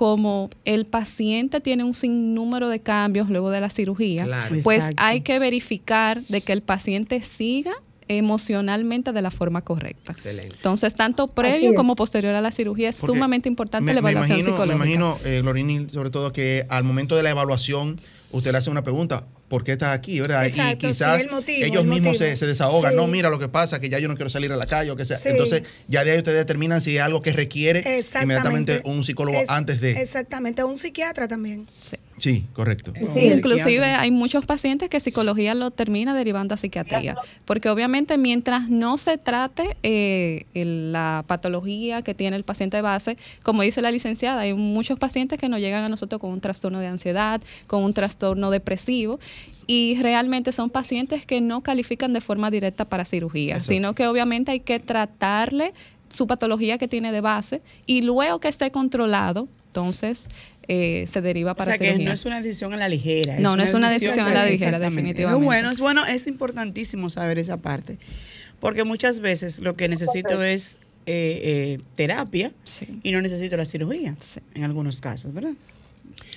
como el paciente tiene un sinnúmero de cambios luego de la cirugía, Claro. pues Exacto. hay que verificar de que el paciente siga emocionalmente de la forma correcta. Excelente. Entonces, tanto previo como posterior a la cirugía es Porque sumamente importante Me, la me evaluación imagino, me psicológica. imagino eh, Glorini, sobre todo que al momento de la evaluación usted le hace una pregunta, ¿por qué estás aquí? ¿verdad? Exacto, y quizás sí, el motivo, ellos el mismos se, se desahogan, Sí. no, mira lo que pasa, que ya yo no quiero salir a la calle o que sea. Sí. Entonces, ya de ahí ustedes determinan si es algo que requiere inmediatamente un psicólogo Es- antes de. Exactamente, un psiquiatra también. Sí, correcto. Sí, inclusive hay muchos pacientes que psicología lo termina derivando a psiquiatría, porque obviamente mientras no se trate eh, la patología que tiene el paciente de base, como dice la licenciada, hay muchos pacientes que nos llegan a nosotros con un trastorno de ansiedad, con un trastorno depresivo, y realmente son pacientes que no califican de forma directa para cirugía, Exacto. sino que obviamente hay que tratarle su patología que tiene de base y luego que esté controlado, entonces eh, se deriva O para sea que no es una decisión a la ligera. No, no es una decisión a la ligera, definitivamente. Es bueno, es bueno, es importantísimo saber esa parte. Porque muchas veces lo que necesito es eh, eh, terapia y no necesito la cirugía. En algunos casos, ¿verdad?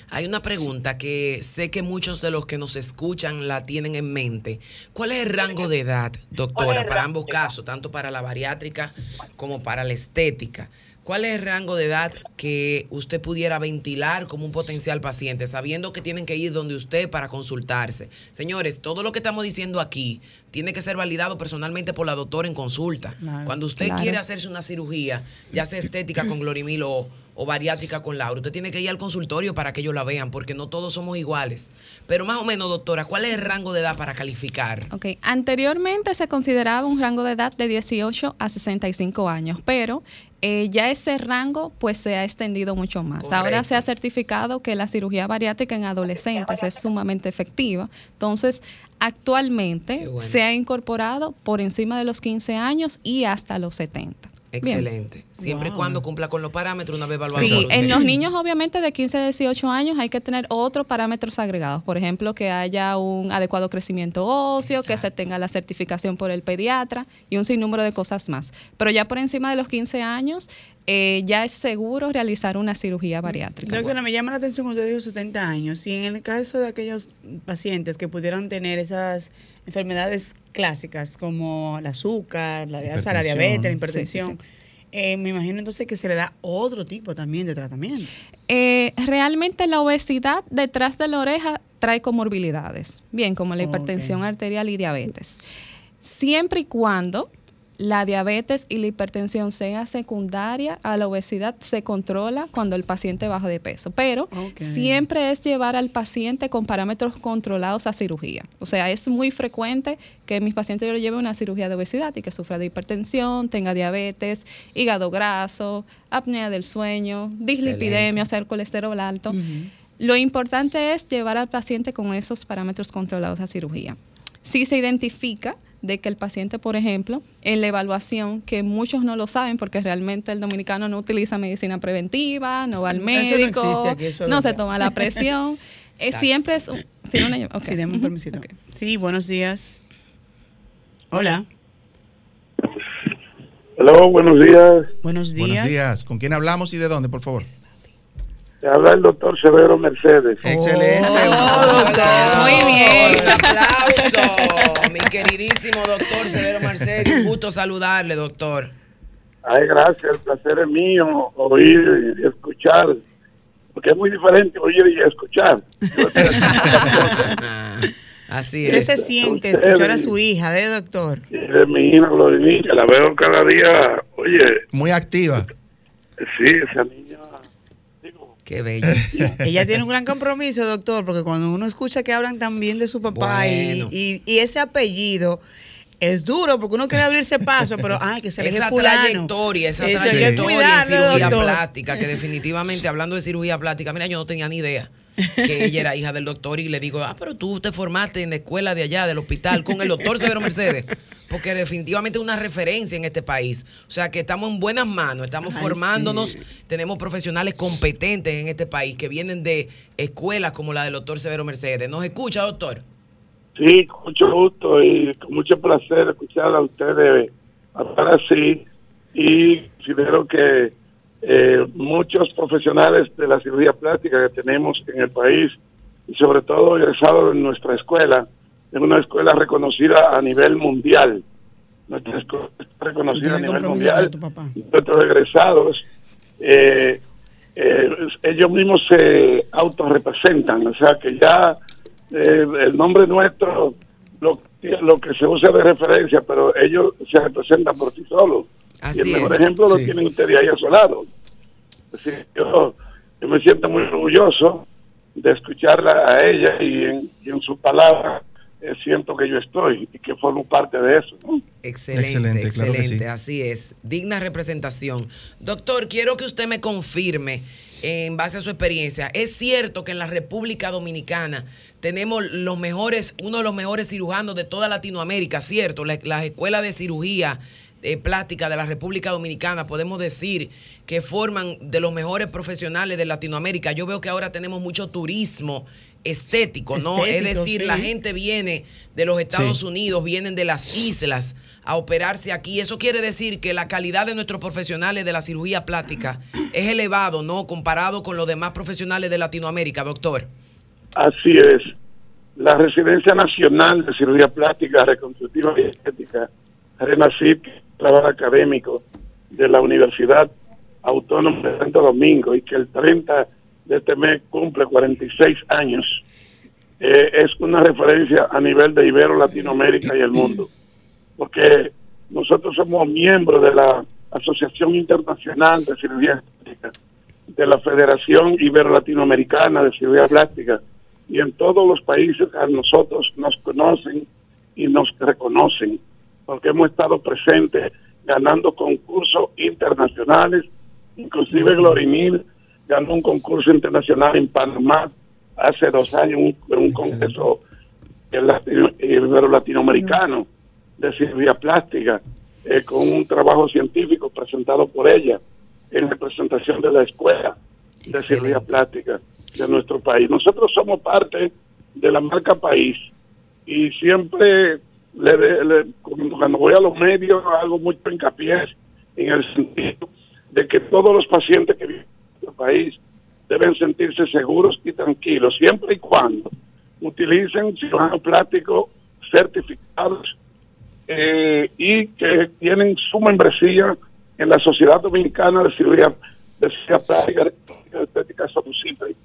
Hay una pregunta que sé que muchos de los que nos escuchan la tienen en mente. ¿Cuál es el rango de edad, doctora, para ambos casos, tanto para la bariátrica como para la estética? ¿Cuál es el rango de edad que usted pudiera ventilar como un potencial paciente, sabiendo que tienen que ir donde usted para consultarse? Señores, todo lo que estamos diciendo aquí tiene que ser validado personalmente por la doctora en consulta. Claro. Cuando usted Claro. quiere hacerse una cirugía, ya sea estética con Glorimil o, o bariátrica con Laura, usted tiene que ir al consultorio para que ellos la vean, porque no todos somos iguales. Pero más o menos, doctora, ¿cuál es el rango de edad para calificar? Ok, anteriormente se consideraba un rango de edad de 18 a 65 años, pero eh, ya ese rango pues se ha extendido mucho más. Ahora se ha certificado que la cirugía bariátrica en adolescentes es sumamente efectiva. Entonces, actualmente bueno. se ha incorporado por encima de los 15 años y hasta los 70. Bien. Excelente. Siempre y cuando cumpla con los parámetros una vez evaluado. Sí, en los niños obviamente de 15 a 18 años hay que tener otros parámetros agregados. Por ejemplo, que haya un adecuado crecimiento óseo, que se tenga la certificación por el pediatra y un sinnúmero de cosas más. Pero ya por encima de los 15 años eh, ya es seguro realizar una cirugía bariátrica. Doctora, me llama la atención cuando usted dijo 70 años. Y en el caso de aquellos pacientes que pudieran tener esas enfermedades clásicas como el azúcar, la, o sea, la diabetes, la Sí, hipertensión, eh, me imagino entonces que se le da otro tipo también de tratamiento. Eh, realmente la obesidad detrás de la oreja trae comorbilidades, bien como la hipertensión arterial y diabetes. Siempre y cuando la diabetes y la hipertensión sea secundaria a la obesidad, se controla cuando el paciente baja de peso. Pero siempre es llevar al paciente con parámetros controlados a cirugía. O sea, es muy frecuente que mis pacientes yo lo lleve a una cirugía de obesidad y que sufra de hipertensión, tenga diabetes, hígado graso, apnea del sueño, dislipidemia, o sea, el colesterol alto. Lo importante es llevar al paciente con esos parámetros controlados a cirugía. Si se identifica de que el paciente, por ejemplo, en la evaluación, que muchos no lo saben porque realmente el dominicano no utiliza medicina preventiva, no va al Eso no médico, existe aquí, eso es no se toma la presión, eh, siempre es... tiene una-. Sí, deme un Ujú. permisito. Sí, buenos días. Hola. Hello, buenos días. Buenos Buenos días. ¿Con quién hablamos y de dónde, por favor? Te habla el doctor Severo Mercedes. Excelente. Muy bien. Un aplauso, mi queridísimo doctor Severo Marcelo. Un gusto saludarle, doctor. Ay, gracias, el placer es mío oír y escuchar, porque es muy diferente oír y escuchar. Así ¿Qué se siente escuchar a su hija, de doctor? Es mi hija Glorinilla, la veo cada día, oye, Muy activa. sí, esa niña. Qué bello. Ella tiene un gran compromiso, doctor, porque cuando uno escucha que hablan también de su papá y- Bueno. y, y ese apellido es duro porque uno quiere abrirse paso, pero ay, que se le esa fulano. trayectoria, esa trayectoria cuidarlo, cirugía doctor. plástica, que definitivamente, hablando de cirugía plástica, mira, yo no tenía ni idea que ella era hija del doctor y le digo, ah, pero tú te formaste en la escuela de allá, del hospital, con el doctor Severo Mercedes, porque definitivamente es una referencia en este país. O sea, que estamos en buenas manos, estamos Ay, formándonos, sí. tenemos profesionales competentes en este país que vienen de escuelas como la del doctor Severo Mercedes. ¿Nos escucha, doctor? Sí, con mucho gusto y con mucho placer escuchar a ustedes hablar así y considero que eh, muchos profesionales de la cirugía plástica que tenemos en el país y sobre todo egresados en nuestra escuela, es una escuela reconocida a nivel mundial nuestra escuela está reconocida a nivel mundial. Nuestros egresados, eh, eh, ellos mismos se autorrepresentan, o sea que ya eh, el nombre nuestro lo, lo que se usa de referencia, pero ellos se representan por sí solos. Así y el mejor es. ejemplo lo tienen ustedes ahí a su lado. Yo, yo me siento muy orgulloso de escucharla a ella y en, y en su palabra eh, siento que yo estoy y que formo parte de eso. ¿no? Excelente, Excelente, excelente, claro que sí. así es. Digna representación. Doctor, quiero que usted me confirme, en base a su experiencia, ¿es cierto que en la República Dominicana tenemos los mejores, uno de los mejores cirujanos de toda Latinoamérica, cierto? La- Las escuelas de cirugía eh, plástica de la República Dominicana, podemos decir que forman de los mejores profesionales de Latinoamérica. Yo veo que ahora tenemos mucho turismo estético, ¿no? es decir, sí. la gente viene de los Estados Sí. Unidos, vienen de las islas a operarse aquí. Eso quiere decir que la calidad de nuestros profesionales de la cirugía plástica es elevado, ¿no? Comparado con los demás profesionales de Latinoamérica, doctor. Así es. La Residencia Nacional de Cirugía Plástica, Reconstructiva y Estética, RENACIP, trabajo académico de la Universidad Autónoma de Santo Domingo y que el 30 de este mes cumple 46 años, eh, es una referencia a nivel de Ibero, Latinoamérica y el mundo. Porque nosotros somos miembros de la Asociación Internacional de Cirugía Estética, de la Federación Ibero-Latinoamericana de Cirugía Plástica, y en todos los países a nosotros nos conocen y nos reconocen, porque hemos estado presentes ganando concursos internacionales, inclusive Glorinil ganó un concurso internacional en Panamá hace dos años, un, un congreso el latino- ibero latinoamericano de cirugía plástica, eh, con un trabajo científico presentado por ella en representación de la escuela de cirugía plástica de nuestro país. Nosotros somos parte de la marca país y siempre le, de- le- cuando, voy a los medios hago mucho hincapié en el sentido de que todos los pacientes que viven en nuestro país deben sentirse seguros y tranquilos siempre y cuando utilicen cirujanos plásticos certificados eh, y que tienen su membresía en la Sociedad Dominicana de Cirugía, de cirugía Plástica y Estética Sotucipri.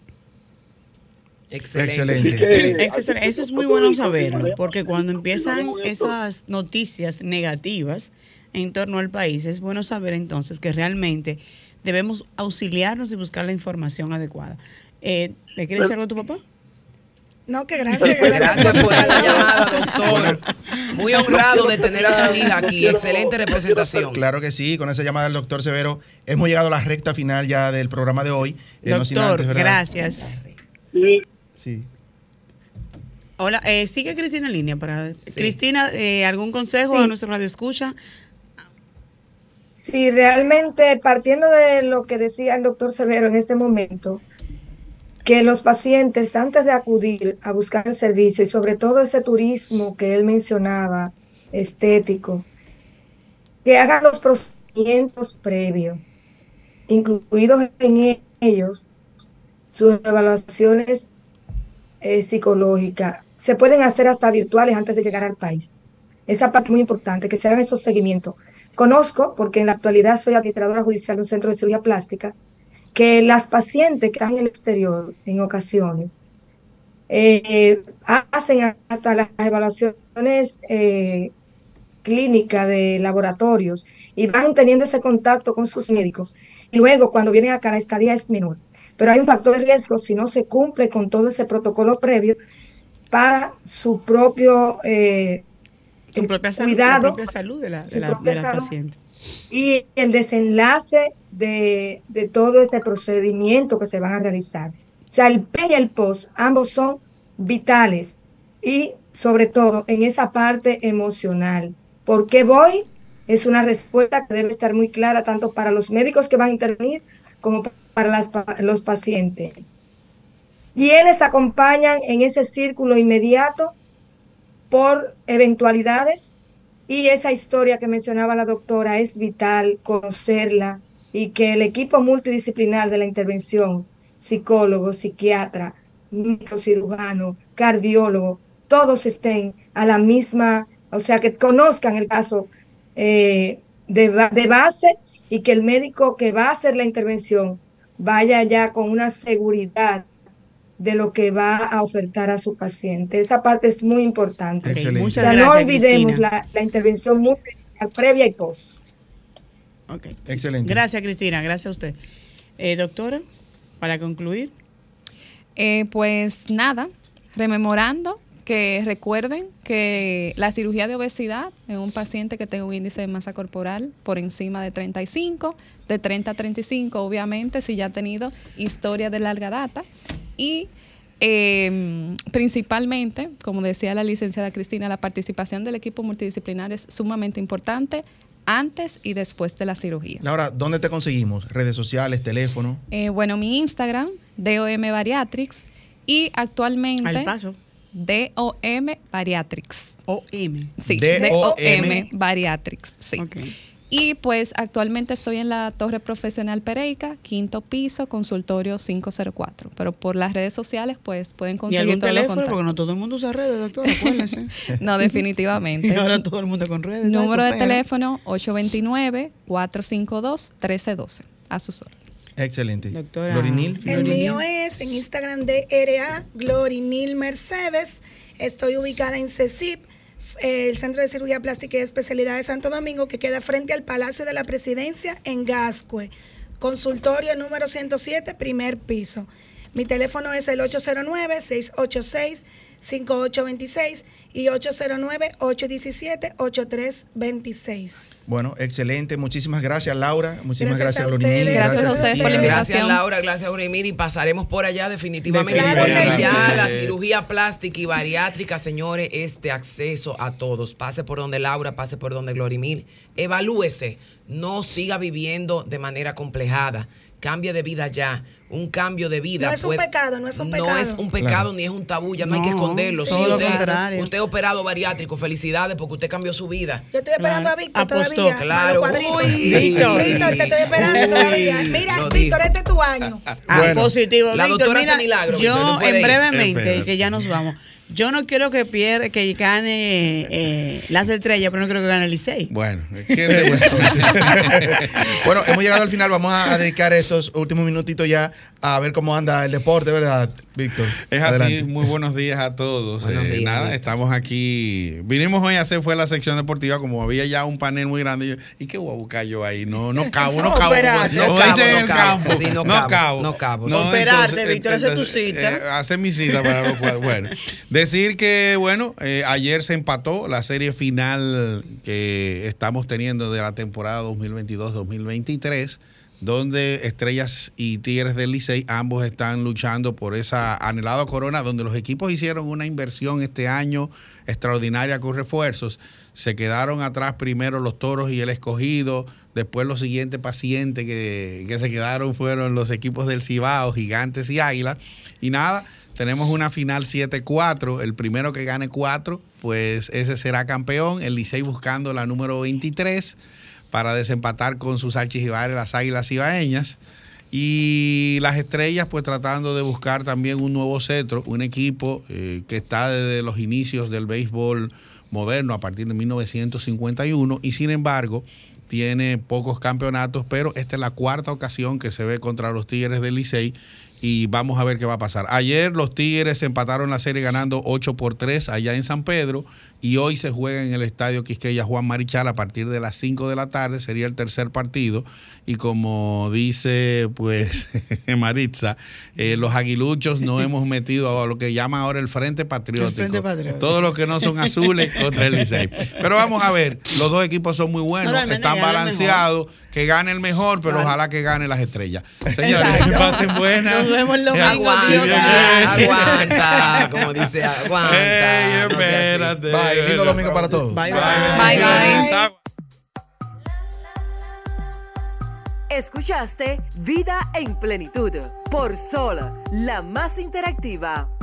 Excelente. Excelente. Que eso, es muy bueno saberlo, porque cuando empiezan esas noticias negativas en torno al país, es bueno saber entonces que realmente debemos auxiliarnos y buscar la información adecuada. Eh, ¿Le quieres decir algo a tu papá? No, que gracias. que Gracias por esa la llamada, doctor. Muy honrado de tener a su hija aquí. Excelente representación. Claro que sí, con esa llamada del doctor Severo hemos llegado a la recta final ya del programa de hoy. Eh, no Doctor, gracias. Sí, Sí. Hola, eh, sigue Cristina en línea para... Cristina, eh, ¿algún consejo a nuestro radio escucha? Sí, realmente partiendo de lo que decía el doctor Severo en este momento, que los pacientes antes de acudir a buscar el servicio y sobre todo ese turismo que él mencionaba, estético, que hagan los procedimientos previos, incluidos en ellos sus evaluaciones eh, psicológicas. Se pueden hacer hasta virtuales antes de llegar al país. Esa parte muy importante, que se hagan esos seguimientos. Conozco, porque en la actualidad soy administradora judicial de un centro de cirugía plástica, que las pacientes que están en el exterior en ocasiones eh, hacen hasta las evaluaciones eh, clínicas de laboratorios y van teniendo ese contacto con sus médicos. Y luego, cuando vienen acá, la estadía es menor. Pero hay un factor de riesgo si no se cumple con todo ese protocolo previo para su propio eh, Su propia salud, cuidado, la propia salud de la, de su la, de propia la salud. paciente. y el desenlace de, de todo ese procedimiento que se van a realizar. O sea, el pre y el post, ambos son vitales y sobre todo en esa parte emocional. ¿Por qué voy? Es una respuesta que debe estar muy clara tanto para los médicos que van a intervenir como para las los pacientes. ¿Quiénes acompañan en ese círculo inmediato por eventualidades? Y esa historia que mencionaba la doctora es vital conocerla y que el equipo multidisciplinar de la intervención, psicólogo, psiquiatra, cirujano, cardiólogo, todos estén a la misma, o sea, que conozcan el caso eh, de base y que el médico que va a hacer la intervención vaya ya con una seguridad de lo que va a ofertar a su paciente. Esa parte es muy importante. Excelente. O sea, no olvidemos la, la intervención muy previa y post. Ok. Excelente. Gracias, Cristina. Gracias a usted. Eh, doctora, para concluir. Eh, pues nada, rememorando que recuerden que la cirugía de obesidad en un paciente que tenga un índice de masa corporal por encima de 35, de 30 a 35, obviamente, si ya ha tenido historia de larga data. Y eh, principalmente, como decía la licenciada Cristina, la participación del equipo multidisciplinar es sumamente importante antes y después de la cirugía. Laura, ¿dónde te conseguimos? Redes sociales, teléfono. Eh, bueno, mi Instagram, DOM Bariatrix, y actualmente Al paso. DOM Bariatrix. OM. Sí, D-O-M. Bariatrix, sí. Y pues actualmente estoy en la Torre Profesional Pereica, quinto piso, consultorio 504. Pero por las redes sociales, pues pueden ¿Y conseguir algún todos los teléfono? Porque no todo el mundo usa redes, doctora. No, definitivamente. y ahora todo el mundo con redes. Número de Pero- teléfono 829-452-1312. A sus órdenes. Excelente. Doctora. Lorinil, El mío es en Instagram de RA Glorinil Mercedes. Estoy ubicada en CECIP, el Centro de Cirugía Plástica y Especialidad de Santo Domingo, que queda frente al Palacio de la Presidencia en Gascue. Consultorio número 107, primer piso. Mi teléfono es el 809-686-5826 y 809-817-8326. Bueno, excelente. Muchísimas gracias, Laura. Muchísimas Gracias gracias, a ustedes. Gracias a ustedes por la invitación. Gracias Laura, gracias Aurimir y pasaremos por allá definitivamente. Definitivamente. Porque ya la cirugía plástica y bariátrica, señores, es de acceso a todos. Pase por donde Laura, pase por donde Glorimir. Evalúese, no siga viviendo de manera complejada. Cambie de vida ya. Un cambio de vida. No es un puede- pecado, no es un No pecado. es un pecado ni es un tabú, ya no, hay que No, esconderlo. todo Sí, lo usted- contrario. Usted operado bariátrico, felicidades porque usted cambió su vida. Yo estoy esperando Claro. a Víctor Apostó. todavía. Claro. Uy. Víctor. Víctor, te estoy esperando Uy. todavía. Mira, Lo Víctor, este es tu año. Ah, Bueno, positivo. la Víctor, mira, milagro, Víctor, yo no en brevemente, que ya nos vamos. Yo no quiero que pierda, que gane eh, las estrellas, pero no creo que gane el Licey. Bueno, ¿quién es bueno? bueno, hemos llegado al final. Vamos a dedicar estos últimos minutitos ya a ver cómo anda el deporte, ¿verdad, Víctor? Es así, muy buenos días a todos. Buenos Eh, días, nada, estamos aquí. Vinimos hoy a hacer fue la sección deportiva, como había ya un panel muy grande. y yo, ¿Y qué voy a buscar yo ahí? No, no cabo, no No, cabo. No cabo, no cabo. Sí, no no cabo, cabo. no cabo. Operarte, Víctor, es tu cita. eh, hacer mi cita para los cuadros. Bueno, decir que, bueno, eh, ayer se empató la serie final que estamos teniendo de la temporada 2022-2023 donde Estrellas y Tigres del Licey ambos están luchando por esa anhelada corona, donde los equipos hicieron una inversión este año extraordinaria con refuerzos. Se quedaron atrás primero los toros y el escogido, después los siguientes pacientes que, que se quedaron fueron los equipos del Cibao, Gigantes y Águila. Y nada, tenemos una final 7-4, el primero que gane 4, pues ese será campeón, el Licey buscando la número 23 para desempatar con sus archirrivales las Águilas Ibaeñas. Y las estrellas, pues tratando de buscar también un nuevo cetro, un equipo eh, que está desde los inicios del béisbol moderno, a partir de 1951, y sin embargo tiene pocos campeonatos, pero esta es la cuarta ocasión que se ve contra los Tigres del Licey y vamos a ver qué va a pasar. Ayer los Tigres empataron la serie ganando 8 por 3 allá en San Pedro y hoy se juega en el estadio Quisqueya Juan Marichal a partir de las 5 de la tarde, sería el tercer partido y como dice pues Maritza, eh, los aguiluchos no hemos metido a lo que llaman ahora el Frente Patriótico. El Frente Patriótico. Todos los que no son azules contra el Licey. Pero vamos a ver, los dos equipos son muy buenos, están balanceados, que gane el mejor, pero ojalá que gane las estrellas. Señores, Exacto. que pasen buenas. Nos vemos el domingo, Aguanta, Dios aguanta, como dice, aguanta. Ey, no espérate. Bye, lindo domingo para todos. Bye, bye. Bye, bye. Escuchaste Vida en Plenitud por Sol, la más interactiva.